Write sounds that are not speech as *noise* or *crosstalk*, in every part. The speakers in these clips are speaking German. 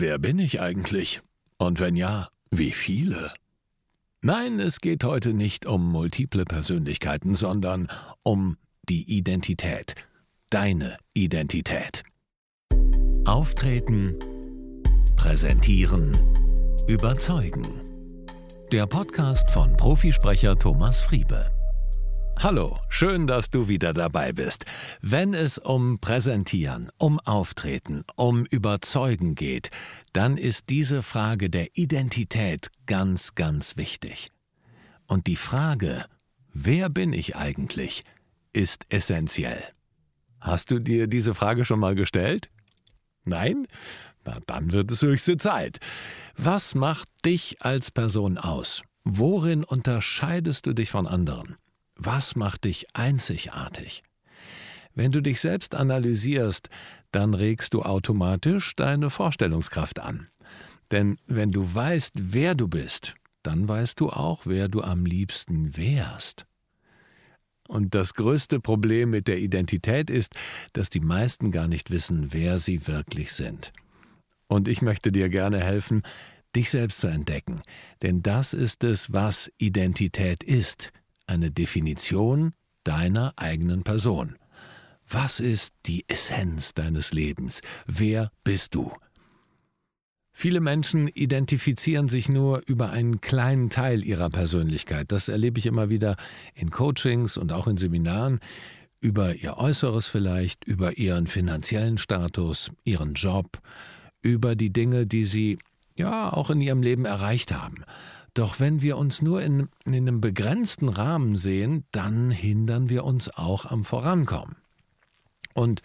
wer bin ich eigentlich? Und wenn ja, wie viele? Nein, es geht heute nicht um multiple Persönlichkeiten, sondern um die Identität. Deine Identität. Auftreten, präsentieren, überzeugen. Der Podcast von Profisprecher Thomas Friebe. Hallo, schön, dass du wieder dabei bist. Wenn es um Präsentieren, um Auftreten, um Überzeugen geht, dann ist diese Frage der Identität ganz, ganz wichtig. Und die Frage, wer bin ich eigentlich, ist essentiell. Hast du dir diese Frage schon mal gestellt? Nein? Na, dann wird es höchste Zeit. Was macht dich als Person aus? Worin unterscheidest du dich von anderen? Was macht dich einzigartig? Wenn du dich selbst analysierst, dann regst du automatisch deine Vorstellungskraft an. Denn wenn du weißt, wer du bist, dann weißt du auch, wer du am liebsten wärst. Und das größte Problem mit der Identität ist, dass die meisten gar nicht wissen, wer sie wirklich sind. Und ich möchte dir gerne helfen, dich selbst zu entdecken, denn das ist es, was Identität ist eine Definition deiner eigenen Person. Was ist die Essenz deines Lebens? Wer bist du? Viele Menschen identifizieren sich nur über einen kleinen Teil ihrer Persönlichkeit. Das erlebe ich immer wieder in Coachings und auch in Seminaren. Über ihr Äußeres vielleicht, über ihren finanziellen Status, ihren Job, über die Dinge, die sie ja auch in ihrem Leben erreicht haben. Doch wenn wir uns nur in, in einem begrenzten Rahmen sehen, dann hindern wir uns auch am Vorankommen. Und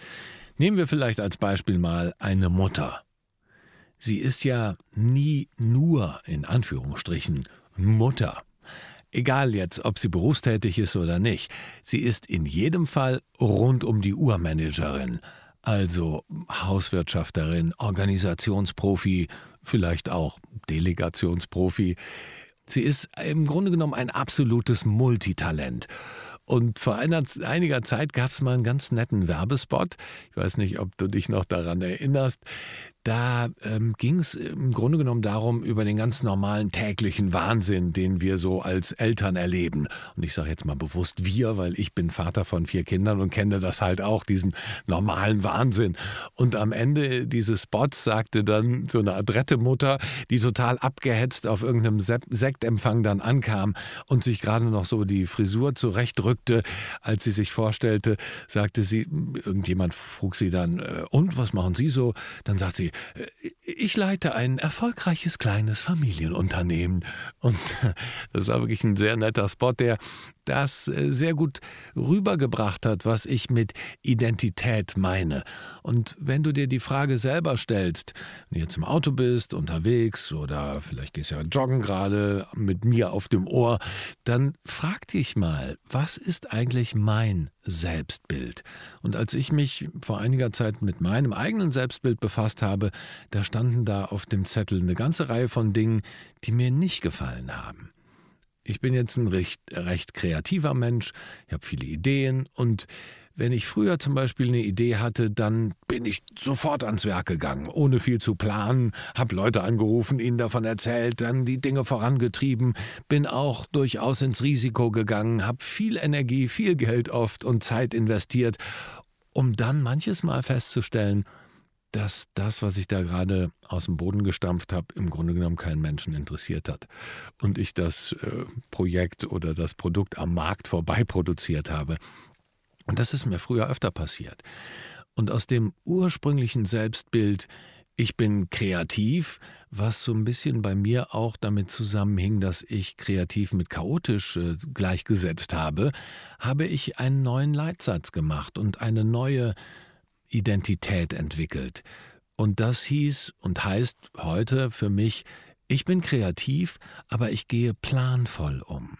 nehmen wir vielleicht als Beispiel mal eine Mutter. Sie ist ja nie nur in Anführungsstrichen Mutter. Egal jetzt, ob sie berufstätig ist oder nicht, sie ist in jedem Fall rund um die Uhr Managerin, also Hauswirtschafterin, Organisationsprofi, vielleicht auch Delegationsprofi. Sie ist im Grunde genommen ein absolutes Multitalent. Und vor einer, einiger Zeit gab es mal einen ganz netten Werbespot. Ich weiß nicht, ob du dich noch daran erinnerst. Da ähm, ging es im Grunde genommen darum, über den ganz normalen täglichen Wahnsinn, den wir so als Eltern erleben. Und ich sage jetzt mal bewusst wir, weil ich bin Vater von vier Kindern und kenne das halt auch, diesen normalen Wahnsinn. Und am Ende dieses Spots sagte dann so eine adrette Mutter, die total abgehetzt auf irgendeinem Sektempfang dann ankam und sich gerade noch so die Frisur zurechtrückte, als sie sich vorstellte, sagte sie, irgendjemand frug sie dann, äh, und was machen Sie so? Dann sagt sie, ich leite ein erfolgreiches kleines Familienunternehmen. Und *laughs* das war wirklich ein sehr netter Spot, der das äh, sehr gut rübergebracht hat, was ich mit Identität meine. Und wenn du dir die Frage selber stellst, wenn du jetzt im Auto bist, unterwegs oder vielleicht gehst ja joggen gerade mit mir auf dem Ohr, dann frag dich mal, was ist eigentlich mein Selbstbild? Und als ich mich vor einiger Zeit mit meinem eigenen Selbstbild befasst habe, da standen da auf dem Zettel eine ganze Reihe von Dingen, die mir nicht gefallen haben. Ich bin jetzt ein recht, recht kreativer Mensch, ich habe viele Ideen. Und wenn ich früher zum Beispiel eine Idee hatte, dann bin ich sofort ans Werk gegangen, ohne viel zu planen, habe Leute angerufen, ihnen davon erzählt, dann die Dinge vorangetrieben, bin auch durchaus ins Risiko gegangen, habe viel Energie, viel Geld oft und Zeit investiert, um dann manches Mal festzustellen, dass das, was ich da gerade aus dem Boden gestampft habe, im Grunde genommen keinen Menschen interessiert hat. Und ich das äh, Projekt oder das Produkt am Markt vorbei produziert habe. Und das ist mir früher öfter passiert. Und aus dem ursprünglichen Selbstbild, ich bin kreativ, was so ein bisschen bei mir auch damit zusammenhing, dass ich kreativ mit chaotisch äh, gleichgesetzt habe, habe ich einen neuen Leitsatz gemacht und eine neue Identität entwickelt. Und das hieß und heißt heute für mich, ich bin kreativ, aber ich gehe planvoll um.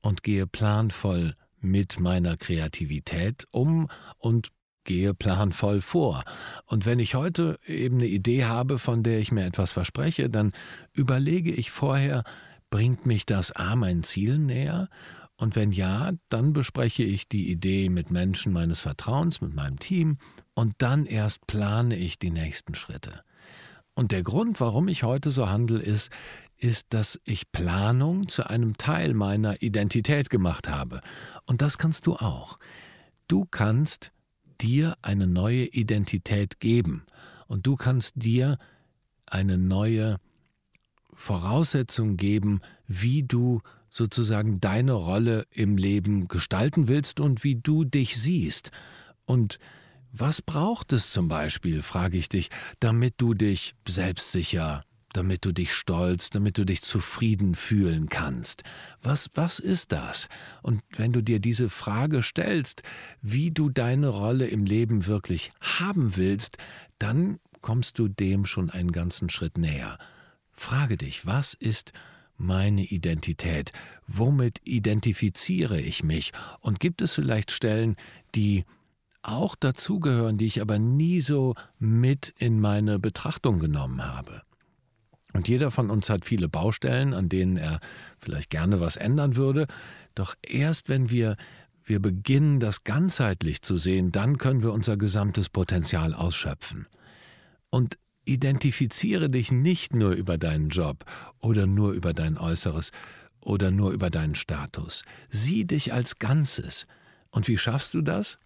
Und gehe planvoll mit meiner Kreativität um und gehe planvoll vor. Und wenn ich heute eben eine Idee habe, von der ich mir etwas verspreche, dann überlege ich vorher, bringt mich das A mein Ziel näher und wenn ja, dann bespreche ich die Idee mit Menschen meines Vertrauens, mit meinem Team, und dann erst plane ich die nächsten Schritte. Und der Grund, warum ich heute so handle, ist, ist, dass ich Planung zu einem Teil meiner Identität gemacht habe. Und das kannst du auch. Du kannst dir eine neue Identität geben und du kannst dir eine neue Voraussetzung geben, wie du sozusagen deine Rolle im Leben gestalten willst und wie du dich siehst. Und was braucht es zum Beispiel, frage ich dich, damit du dich selbstsicher, damit du dich stolz, damit du dich zufrieden fühlen kannst? Was, was ist das? Und wenn du dir diese Frage stellst, wie du deine Rolle im Leben wirklich haben willst, dann kommst du dem schon einen ganzen Schritt näher. Frage dich, was ist meine Identität? Womit identifiziere ich mich? Und gibt es vielleicht Stellen, die auch dazugehören, die ich aber nie so mit in meine Betrachtung genommen habe. Und jeder von uns hat viele Baustellen, an denen er vielleicht gerne was ändern würde. Doch erst wenn wir, wir beginnen, das ganzheitlich zu sehen, dann können wir unser gesamtes Potenzial ausschöpfen. Und identifiziere dich nicht nur über deinen Job oder nur über dein Äußeres oder nur über deinen Status. Sieh dich als Ganzes. Und wie schaffst du das?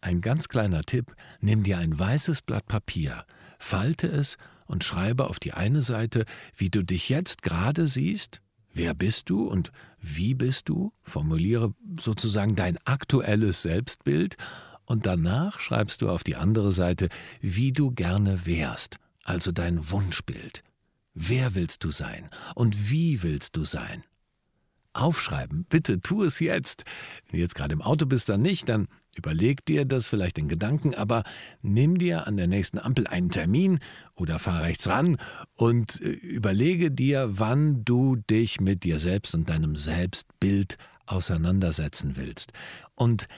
Ein ganz kleiner Tipp, nimm dir ein weißes Blatt Papier, falte es und schreibe auf die eine Seite, wie du dich jetzt gerade siehst, wer bist du und wie bist du, formuliere sozusagen dein aktuelles Selbstbild und danach schreibst du auf die andere Seite, wie du gerne wärst, also dein Wunschbild. Wer willst du sein und wie willst du sein? Aufschreiben, bitte tu es jetzt. Wenn du jetzt gerade im Auto bist, dann nicht, dann Überleg dir das vielleicht in Gedanken, aber nimm dir an der nächsten Ampel einen Termin oder fahr rechts ran und äh, überlege dir, wann du dich mit dir selbst und deinem Selbstbild auseinandersetzen willst. Und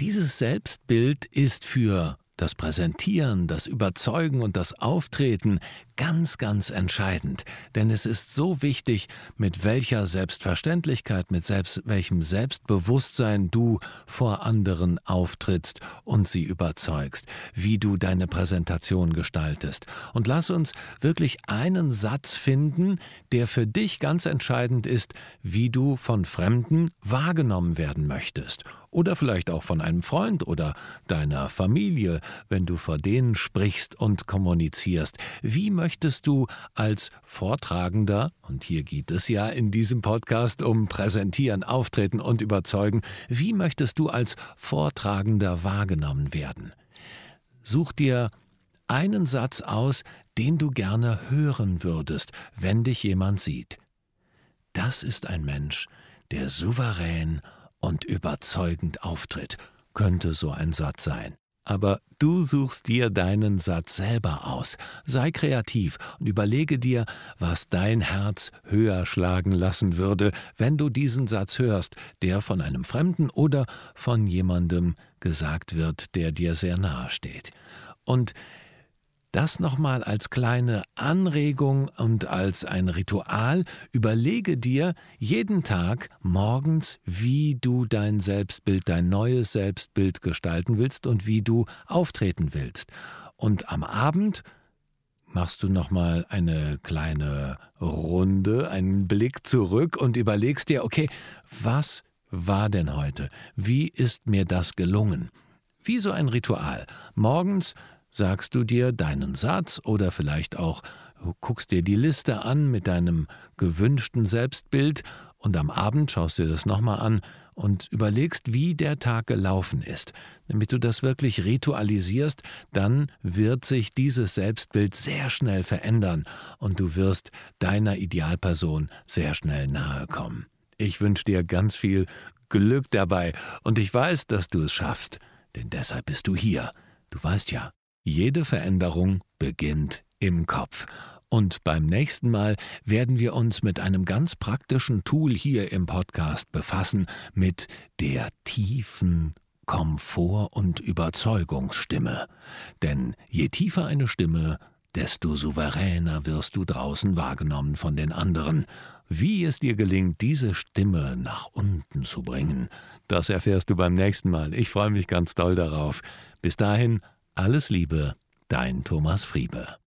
dieses Selbstbild ist für das Präsentieren, das Überzeugen und das Auftreten ganz, ganz entscheidend, denn es ist so wichtig, mit welcher Selbstverständlichkeit, mit selbst, welchem Selbstbewusstsein du vor anderen auftrittst und sie überzeugst, wie du deine Präsentation gestaltest. Und lass uns wirklich einen Satz finden, der für dich ganz entscheidend ist, wie du von Fremden wahrgenommen werden möchtest oder vielleicht auch von einem Freund oder deiner Familie, wenn du vor denen sprichst und kommunizierst. Wie möchtest du als Vortragender, und hier geht es ja in diesem Podcast um Präsentieren, Auftreten und Überzeugen, wie möchtest du als Vortragender wahrgenommen werden? Such dir einen Satz aus, den du gerne hören würdest, wenn dich jemand sieht. Das ist ein Mensch, der souverän und überzeugend auftritt, könnte so ein Satz sein. Aber du suchst dir deinen Satz selber aus. Sei kreativ und überlege dir, was dein Herz höher schlagen lassen würde, wenn du diesen Satz hörst, der von einem Fremden oder von jemandem gesagt wird, der dir sehr nahe steht. Und das nochmal als kleine Anregung und als ein Ritual. Überlege dir jeden Tag morgens, wie du dein Selbstbild, dein neues Selbstbild gestalten willst und wie du auftreten willst. Und am Abend machst du nochmal eine kleine Runde, einen Blick zurück und überlegst dir, okay, was war denn heute? Wie ist mir das gelungen? Wie so ein Ritual. Morgens sagst du dir deinen Satz oder vielleicht auch guckst dir die Liste an mit deinem gewünschten Selbstbild und am Abend schaust dir das nochmal an und überlegst, wie der Tag gelaufen ist. Damit du das wirklich ritualisierst, dann wird sich dieses Selbstbild sehr schnell verändern und du wirst deiner Idealperson sehr schnell nahe kommen. Ich wünsche dir ganz viel Glück dabei und ich weiß, dass du es schaffst, denn deshalb bist du hier. Du weißt ja, jede Veränderung beginnt im Kopf. Und beim nächsten Mal werden wir uns mit einem ganz praktischen Tool hier im Podcast befassen, mit der tiefen Komfort- und Überzeugungsstimme. Denn je tiefer eine Stimme, desto souveräner wirst du draußen wahrgenommen von den anderen. Wie es dir gelingt, diese Stimme nach unten zu bringen, das erfährst du beim nächsten Mal. Ich freue mich ganz doll darauf. Bis dahin, alles Liebe, dein Thomas Friebe.